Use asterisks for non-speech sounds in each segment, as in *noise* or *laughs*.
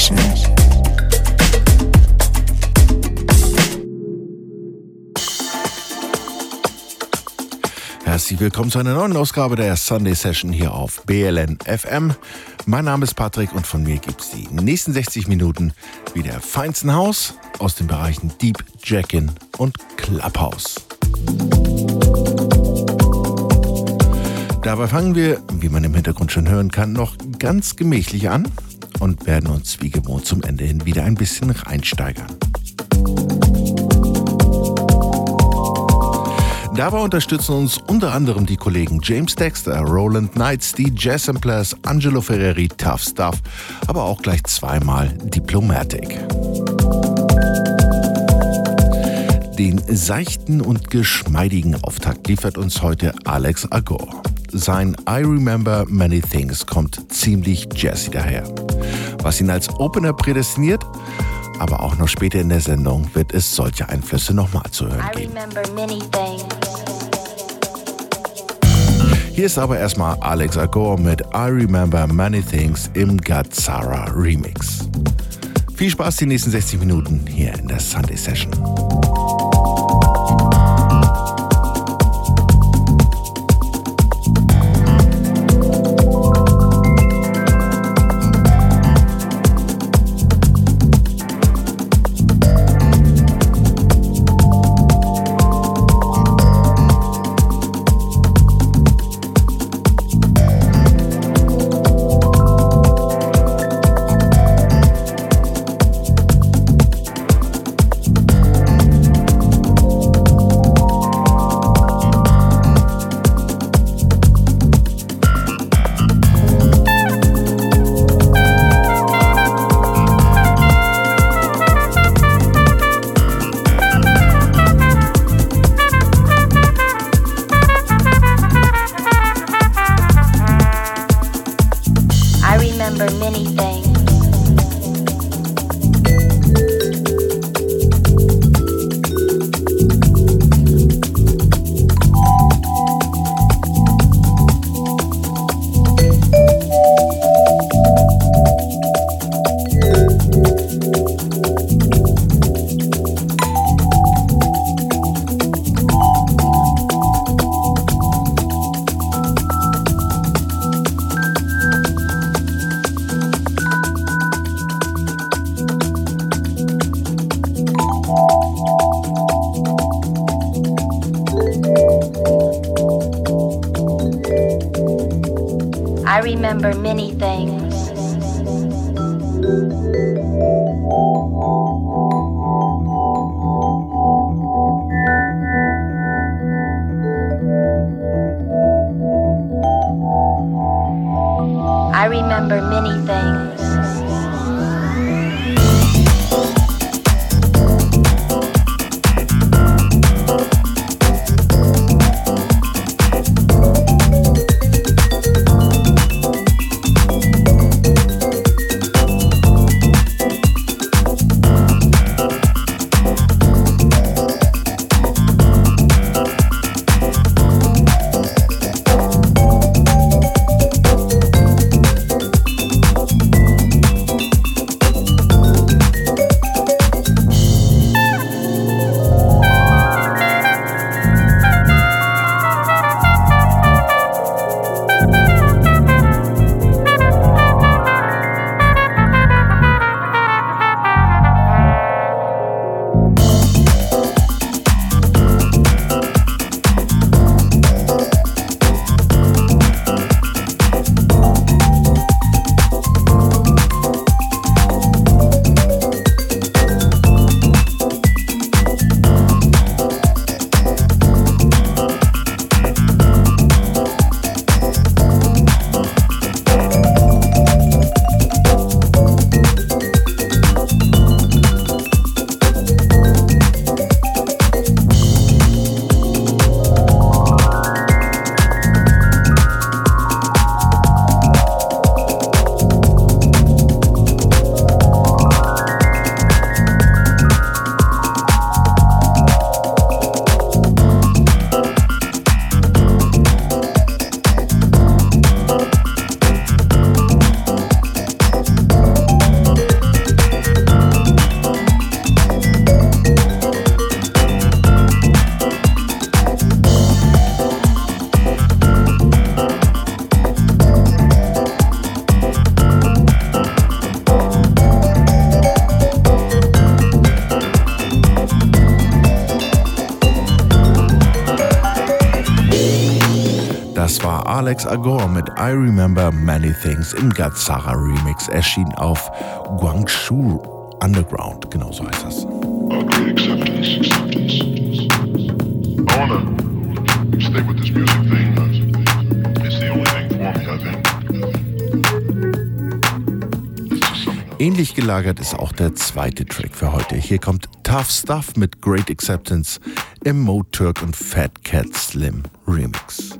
Session. Herzlich willkommen zu einer neuen Ausgabe der Sunday Session hier auf BLN FM. Mein Name ist Patrick und von mir gibt es die nächsten 60 Minuten wie der feinsten Haus aus den Bereichen Deep, Jack-In und Clubhouse. Dabei fangen wir, wie man im Hintergrund schon hören kann, noch ganz gemächlich an und werden uns wie gewohnt zum Ende hin wieder ein bisschen reinsteigern. Dabei unterstützen uns unter anderem die Kollegen James Dexter, Roland Knights, die Jazz Samplers, Angelo Ferreri, Tough Stuff, aber auch gleich zweimal Diplomatic. Den seichten und geschmeidigen Auftakt liefert uns heute Alex Agor. Sein I Remember Many Things kommt ziemlich jazzy daher. Was ihn als Opener prädestiniert, aber auch noch später in der Sendung wird es solche Einflüsse nochmal zu hören geben. Hier ist aber erstmal Alex Agor mit I Remember Many Things im Gazzara Remix. Viel Spaß die nächsten 60 Minuten hier in der Sunday Session. Alex Agor mit I Remember Many Things im Gazzara Remix erschien auf Guangzhou Underground, genau so heißt das. Ähnlich gelagert ist auch der zweite Track für heute. Hier kommt Tough Stuff mit Great Acceptance im Mo Turk und Fat Cat Slim Remix.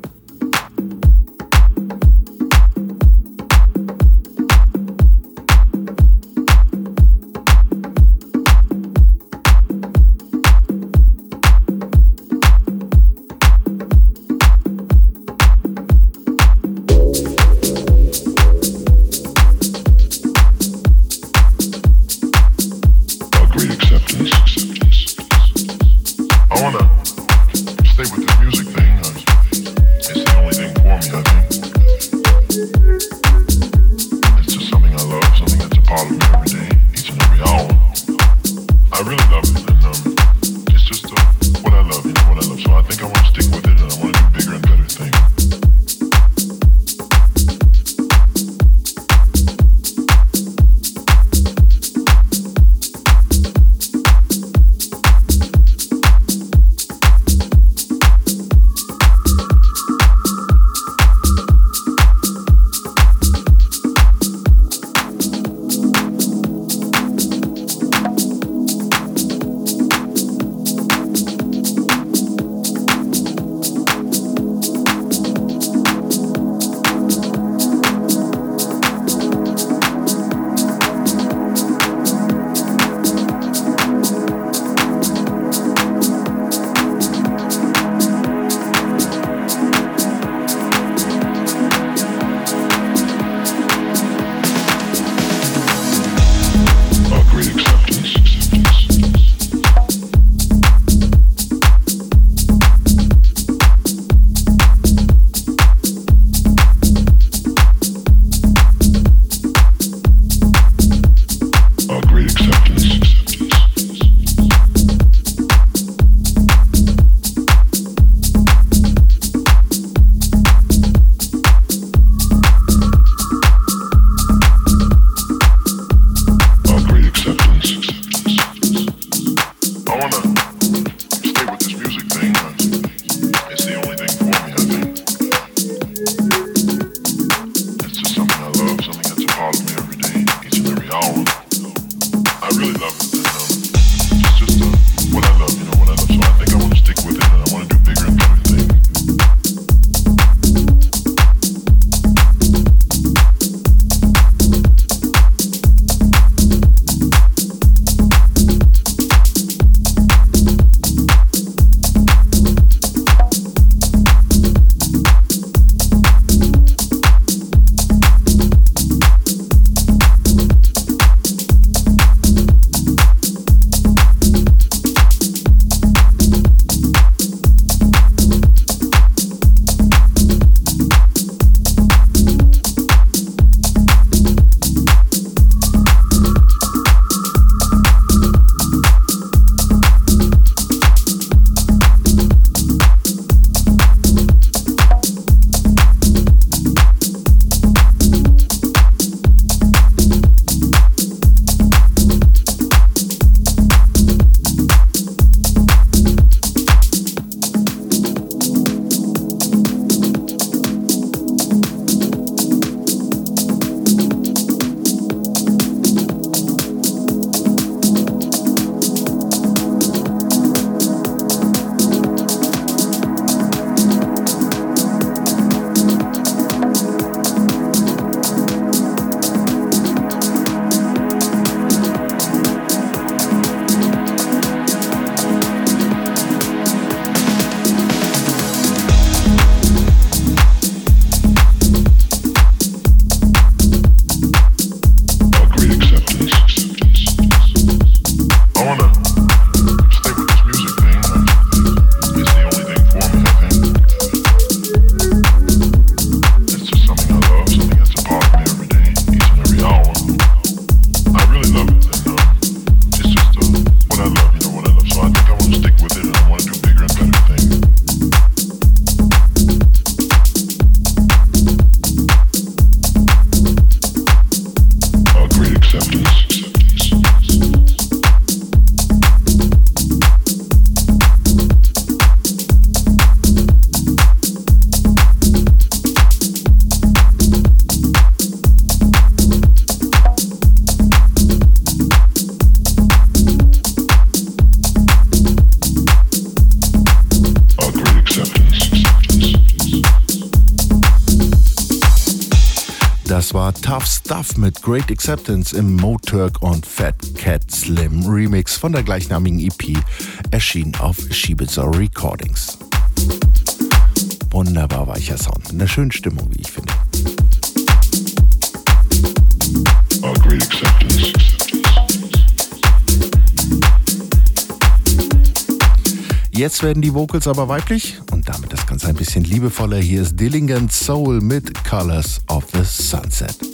Mit Great Acceptance im Moturk und Fat Cat Slim Remix von der gleichnamigen EP, erschienen auf Shibitzer Recordings. Wunderbar weicher Sound, mit einer schönen Stimmung, wie ich finde. Oh, great acceptance. Jetzt werden die Vocals aber weiblich und damit das Ganze ein bisschen liebevoller. Hier ist Dillingham Soul mit Colors of the Sunset.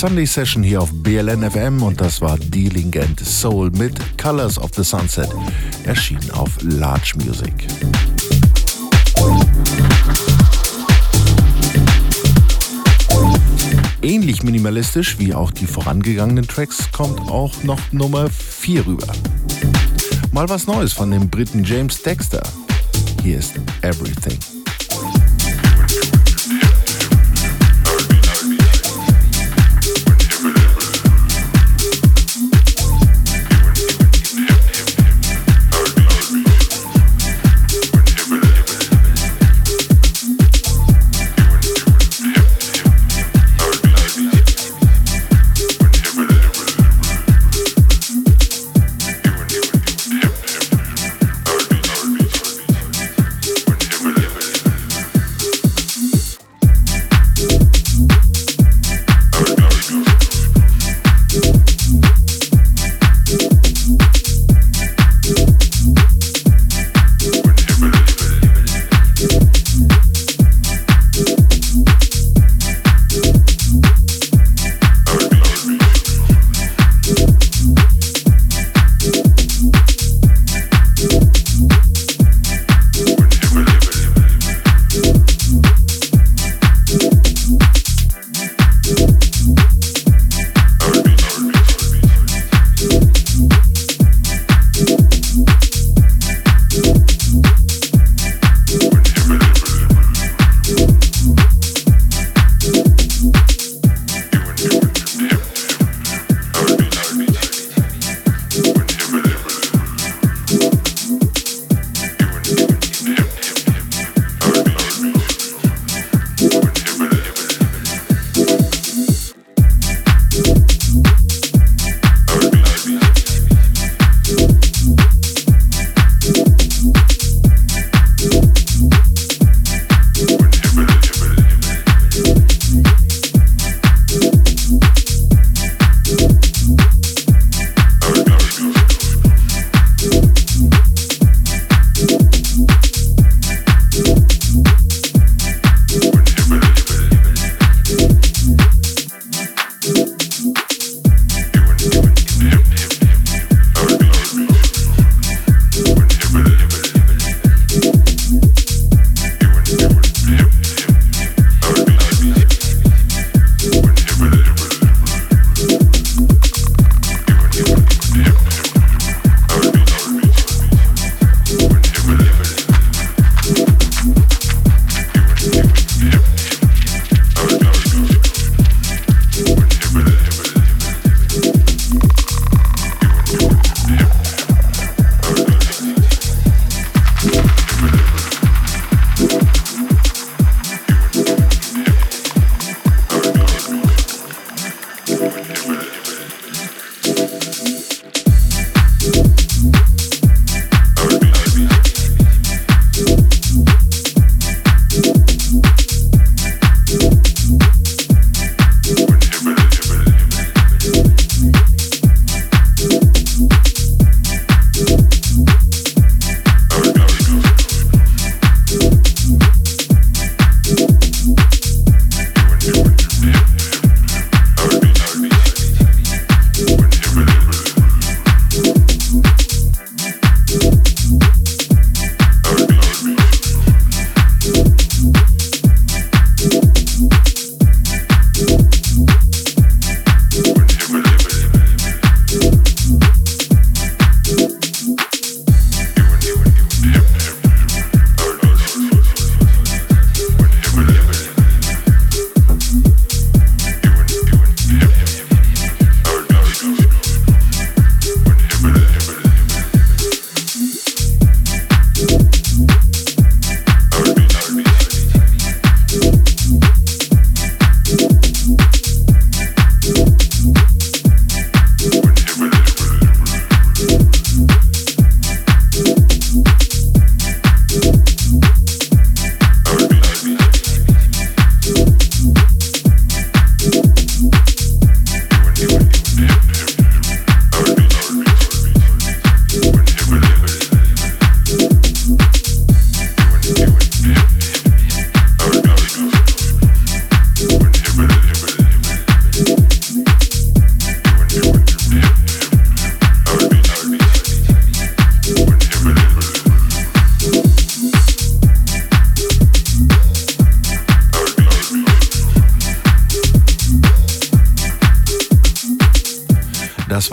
Sunday Session hier auf BLN FM und das war Dealing and Soul mit Colors of the Sunset, erschienen auf Large Music. Ähnlich minimalistisch wie auch die vorangegangenen Tracks kommt auch noch Nummer 4 rüber. Mal was Neues von dem Briten James Dexter. Hier ist Everything.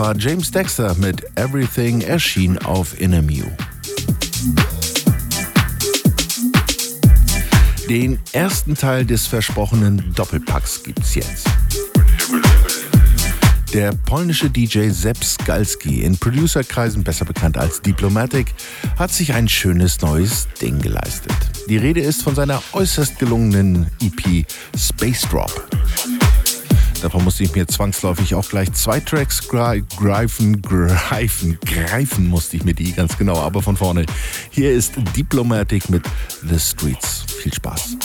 War James Dexter mit Everything erschien auf Interview. Den ersten Teil des versprochenen Doppelpacks gibt's jetzt. Der polnische DJ Sepp Skalski, in Producerkreisen besser bekannt als Diplomatic, hat sich ein schönes neues Ding geleistet. Die Rede ist von seiner äußerst gelungenen EP Space Drop. Davon musste ich mir zwangsläufig auch gleich zwei Tracks greifen, greifen, greifen musste ich mir die ganz genau, aber von vorne. Hier ist Diplomatic mit The Streets. Viel Spaß.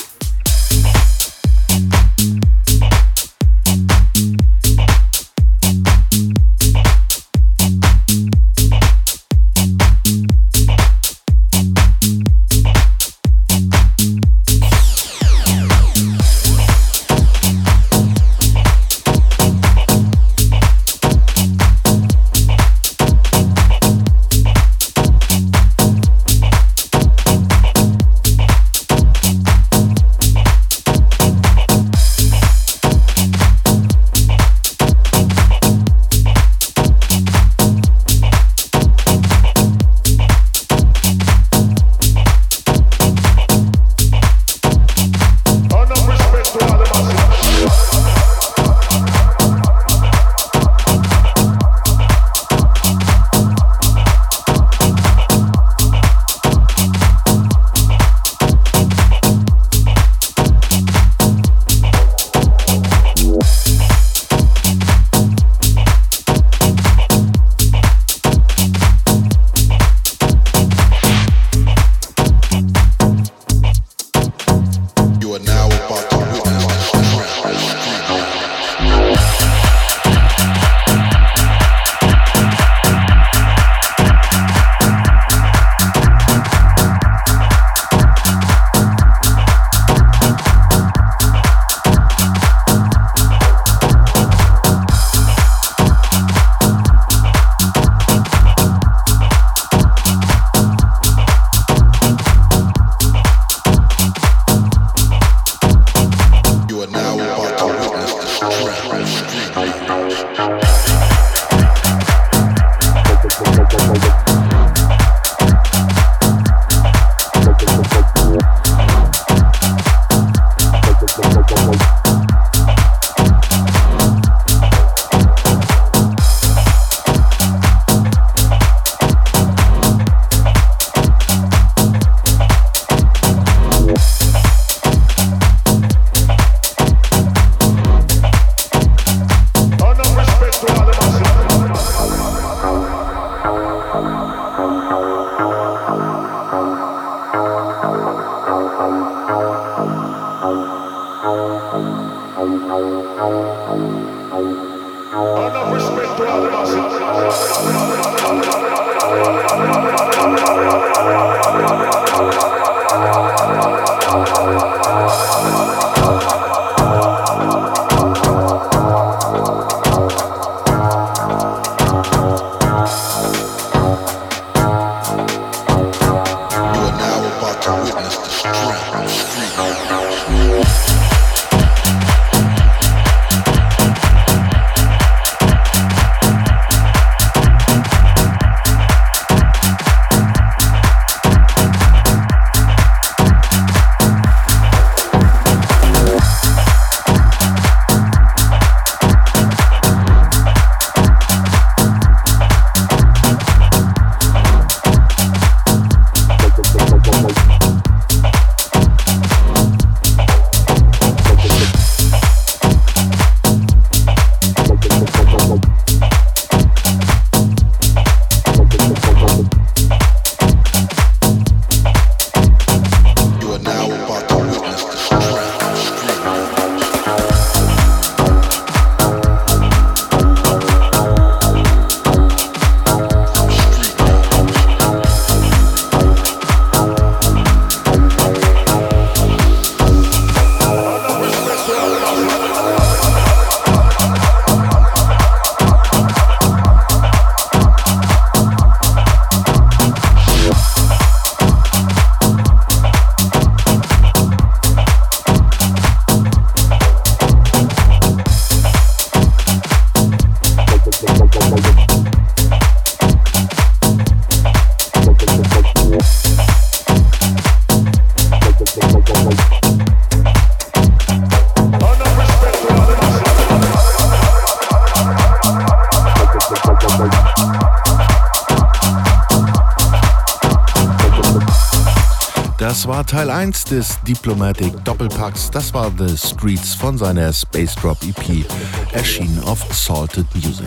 Teil 1 des Diplomatic Doppelpacks. Das war The Streets von seiner Space Drop EP, erschienen auf Salted Music.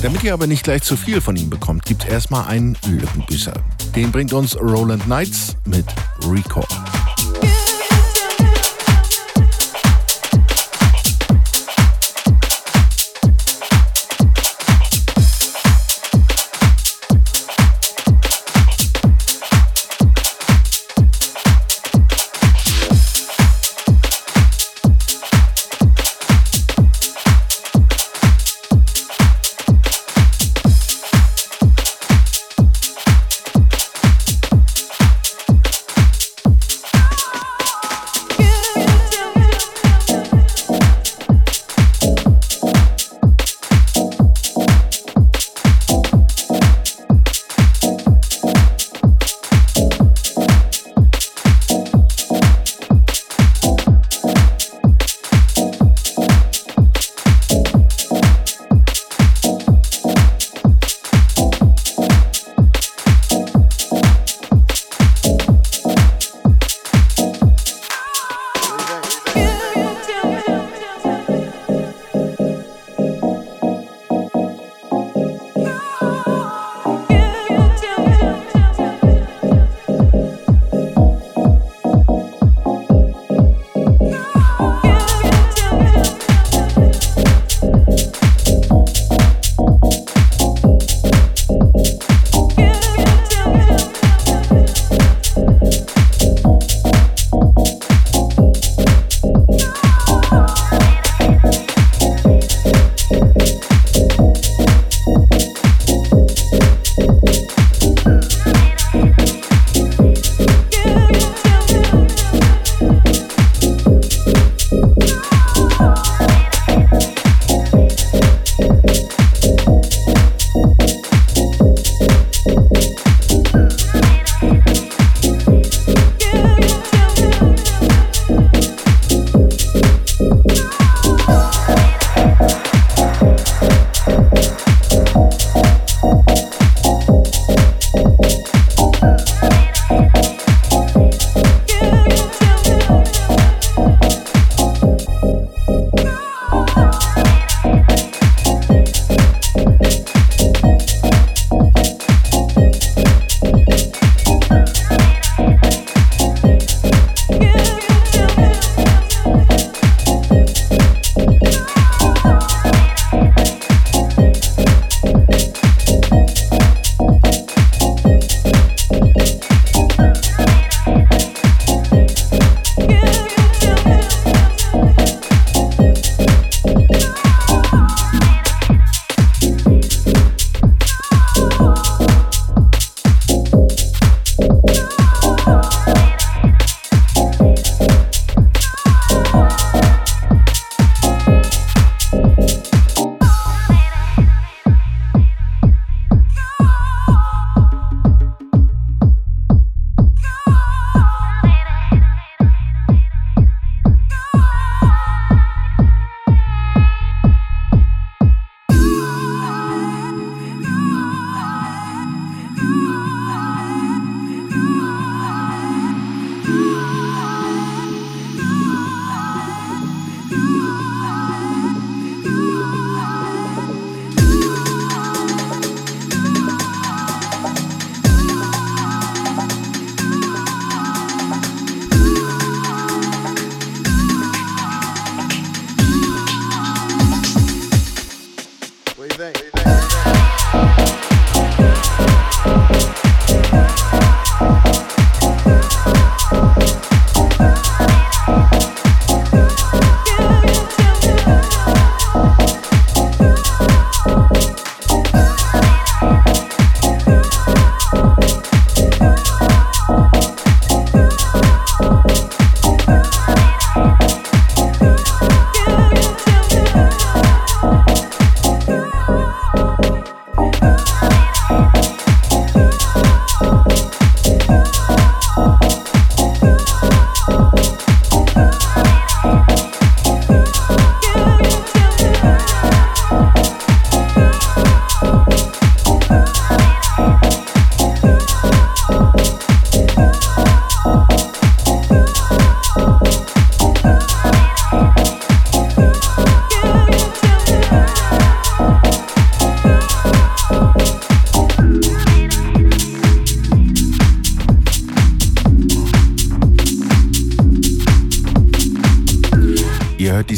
Damit ihr aber nicht gleich zu viel von ihm bekommt, gibt es erstmal einen Lückenbüßer. Den bringt uns Roland Knights mit Record.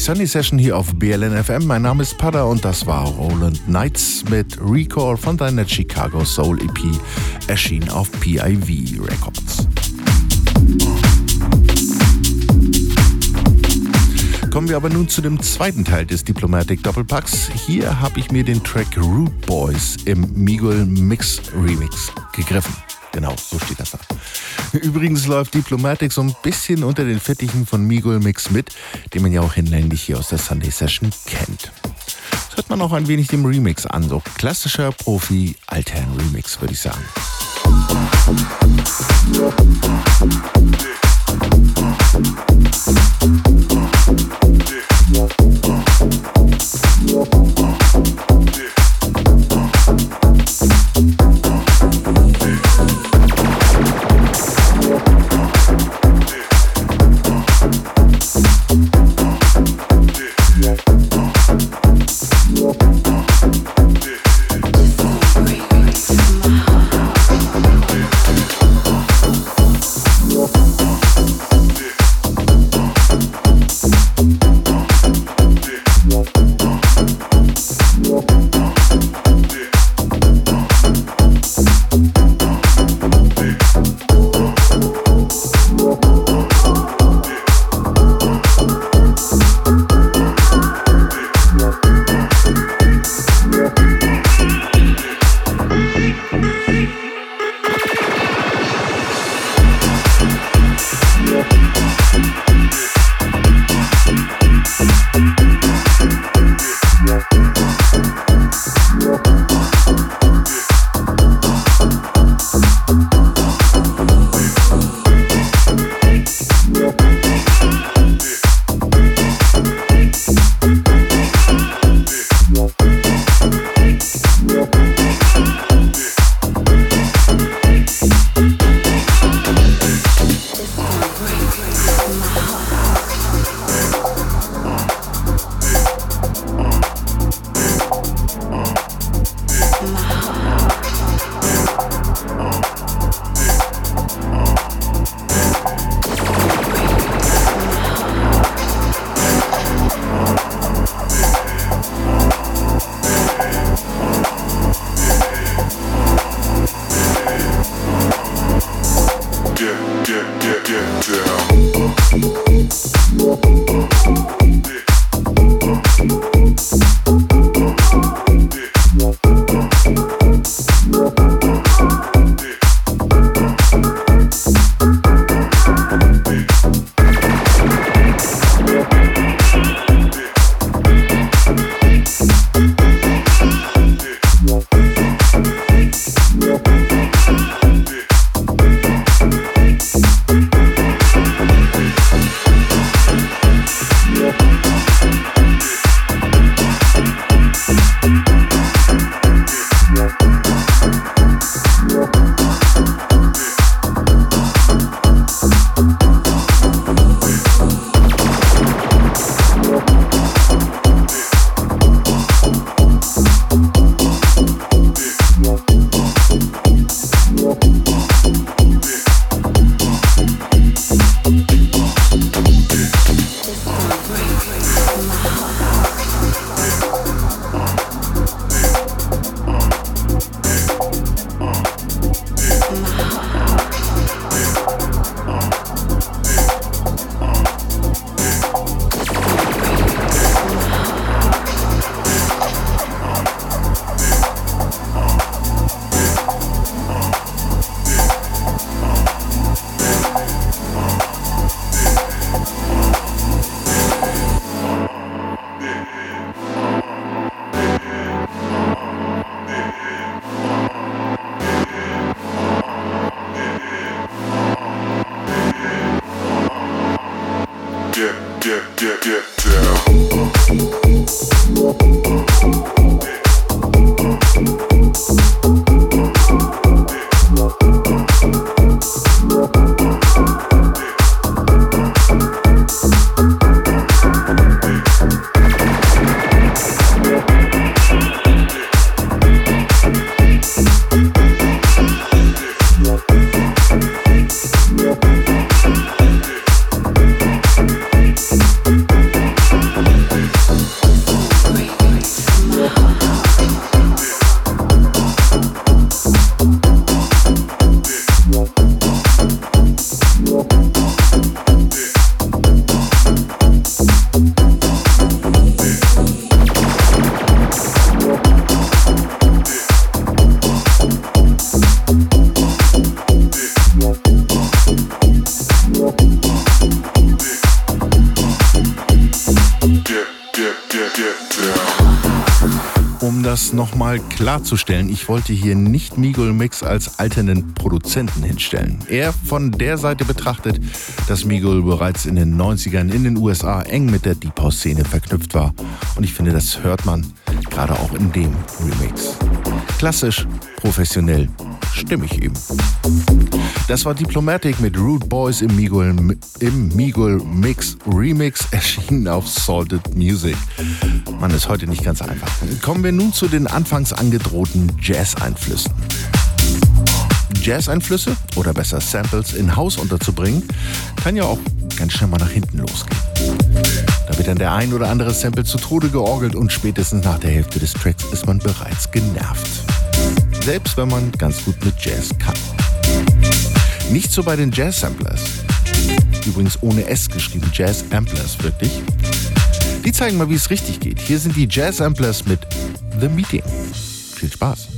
Sunday Session hier auf BLN FM. Mein Name ist Pada und das war Roland Knights mit Recall von deiner Chicago Soul EP, erschienen auf PIV Records. Kommen wir aber nun zu dem zweiten Teil des Diplomatic Doppelpacks. Hier habe ich mir den Track Root Boys im Miguel Mix Remix gegriffen. Genau, so steht das da. Übrigens läuft Diplomatic so ein bisschen unter den Fettichen von Migul Mix mit, den man ja auch hinlänglich hier aus der Sunday Session kennt. Das hört man auch ein wenig dem Remix an, so klassischer Profi-Altern-Remix, würde ich sagen. Yeah. Nochmal klarzustellen, ich wollte hier nicht Migul Mix als alternden Produzenten hinstellen. Eher von der Seite betrachtet, dass Migul bereits in den 90ern in den USA eng mit der Deep House Szene verknüpft war. Und ich finde, das hört man gerade auch in dem Remix. Klassisch, professionell, stimmig eben. Das war Diplomatic mit Rude Boys im Migul, im Migul Mix Remix, *laughs* erschienen auf Salted Music. Man ist heute nicht ganz einfach. Kommen wir nun zu den anfangs angedrohten Jazz-Einflüssen. Jazz-Einflüsse oder besser Samples in Haus unterzubringen, kann ja auch ganz schnell mal nach hinten losgehen. Da wird dann der ein oder andere Sample zu Tode georgelt und spätestens nach der Hälfte des Tracks ist man bereits genervt. Selbst wenn man ganz gut mit Jazz kann. Nicht so bei den Jazz-Samplers. Übrigens ohne S geschrieben, Jazz-Amplers wirklich. Die zeigen mal, wie es richtig geht. Hier sind die Jazz-Amplers mit The Meeting. Viel Spaß.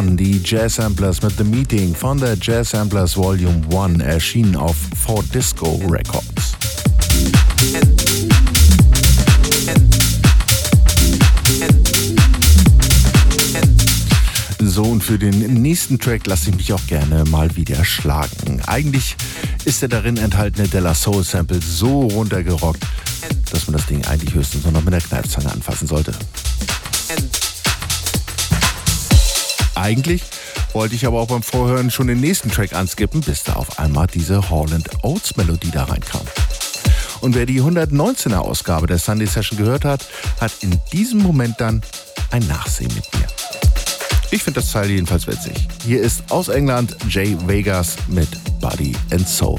Waren die Jazz Samplers mit The Meeting von der Jazz Samplers Volume 1 erschienen auf 4 Disco Records. So, und für den nächsten Track lasse ich mich auch gerne mal wieder schlagen. Eigentlich ist der darin enthaltene Della Soul Sample so runtergerockt, dass man das Ding eigentlich höchstens nur noch mit der Kneifzange anfassen sollte. Eigentlich wollte ich aber auch beim Vorhören schon den nächsten Track anskippen, bis da auf einmal diese Holland Oates Melodie da reinkam. Und wer die 119er Ausgabe der Sunday Session gehört hat, hat in diesem Moment dann ein Nachsehen mit mir. Ich finde das Teil jedenfalls witzig. Hier ist aus England Jay Vegas mit Body and Soul.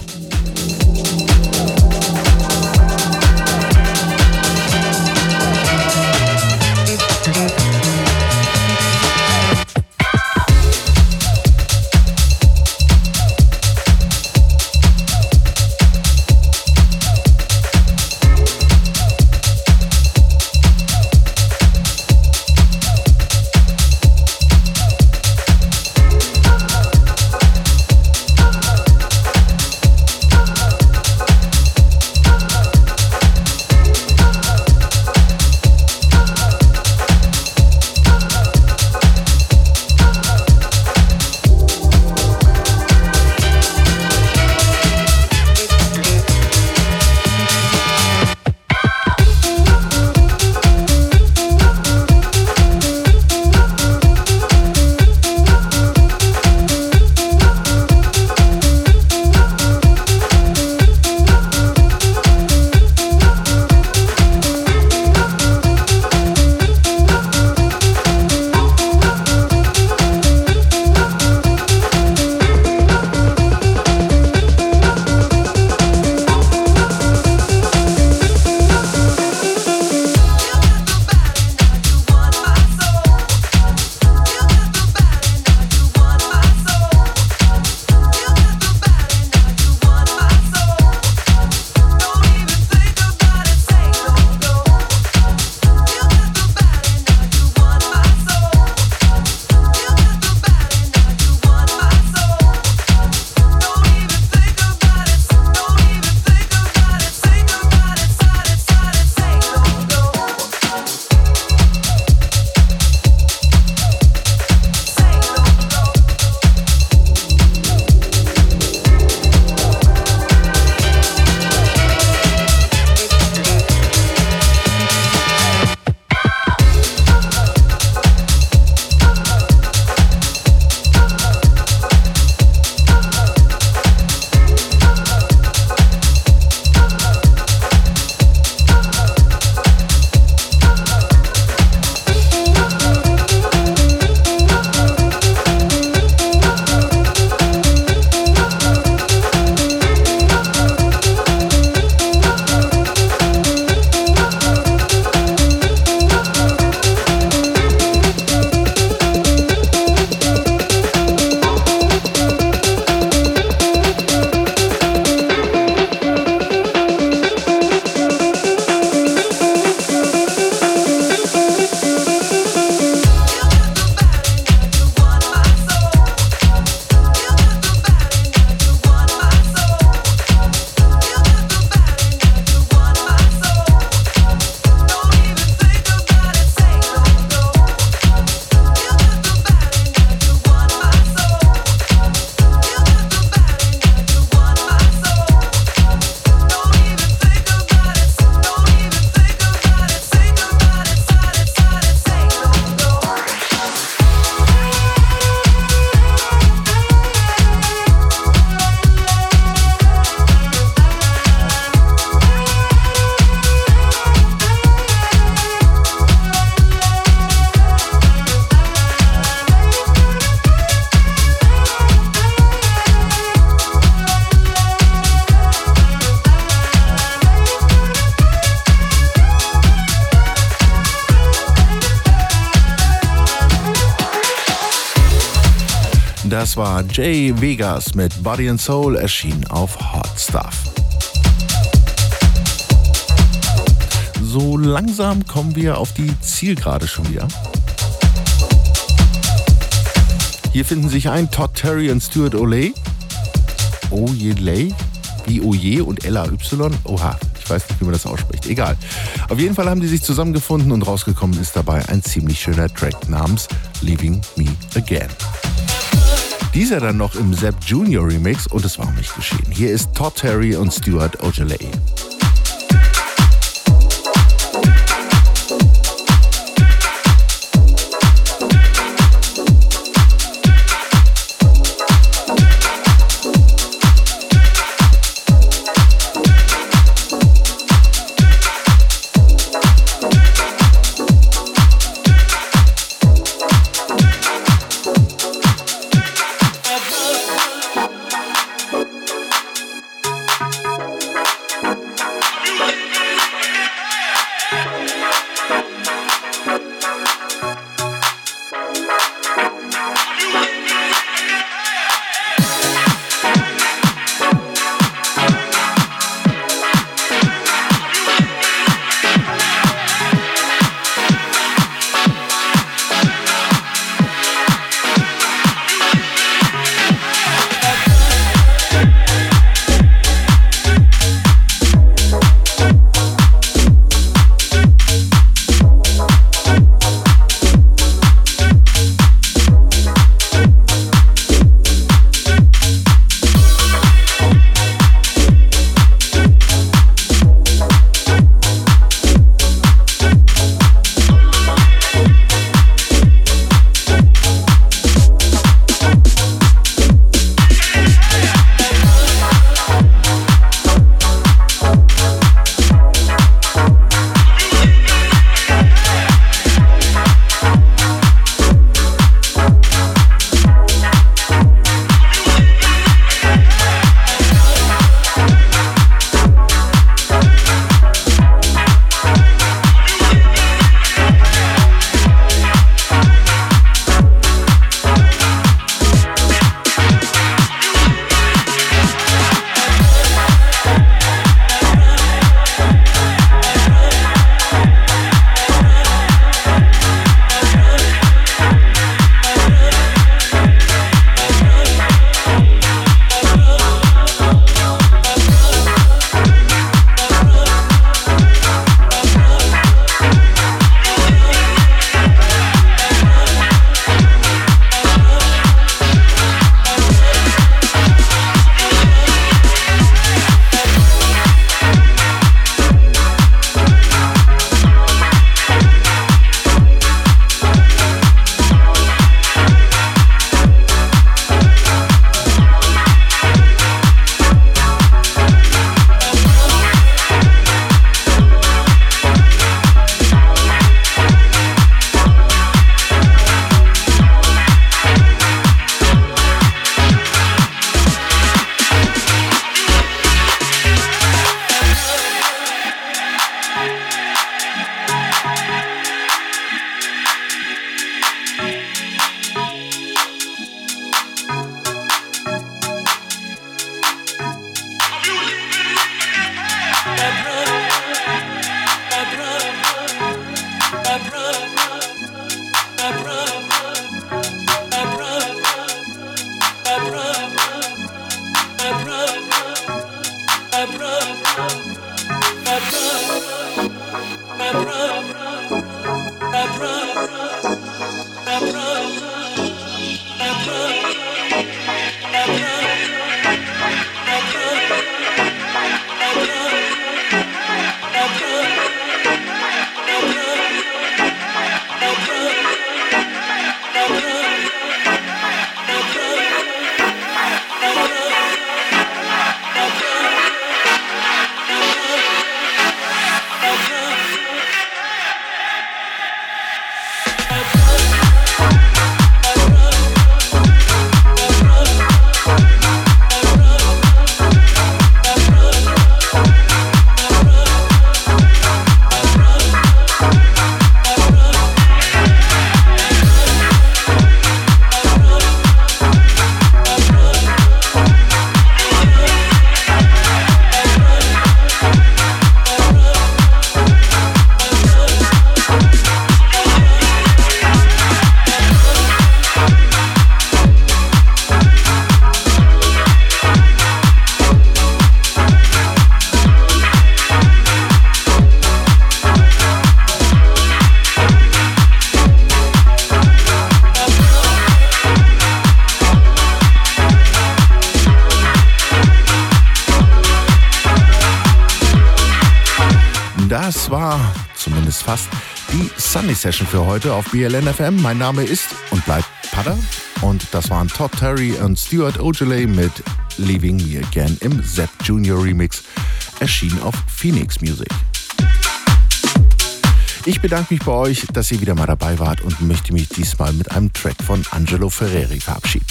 Jay Vegas mit Body and Soul, erschienen auf Hot Stuff. So langsam kommen wir auf die Zielgerade schon wieder. Hier finden sich ein Todd Terry und Stuart Olay. Oyelay, wie Oje und L-A-Y. Oha, ich weiß nicht, wie man das ausspricht. Egal. Auf jeden Fall haben die sich zusammengefunden und rausgekommen ist dabei ein ziemlich schöner Track namens Leaving Me Again. Dieser dann noch im Zap Junior Remix und es war auch nicht geschehen. Hier ist Todd Terry und Stuart Ojeley. my brother, my. Session für heute auf BLN FM. Mein Name ist und bleibt Pada und das waren Todd Terry und Stuart Ojale mit Leaving Me Again im Zep Junior Remix, erschienen auf Phoenix Music. Ich bedanke mich bei euch, dass ihr wieder mal dabei wart und möchte mich diesmal mit einem Track von Angelo Ferreri verabschieden.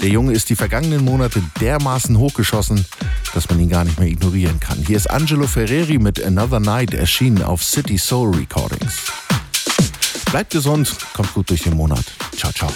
Der Junge ist die vergangenen Monate dermaßen hochgeschossen, dass man ihn gar nicht mehr ignorieren kann. Hier ist Angelo Ferreri mit Another Night erschienen auf City Soul Recordings. Bleibt gesund, kommt gut durch den Monat. Ciao, ciao.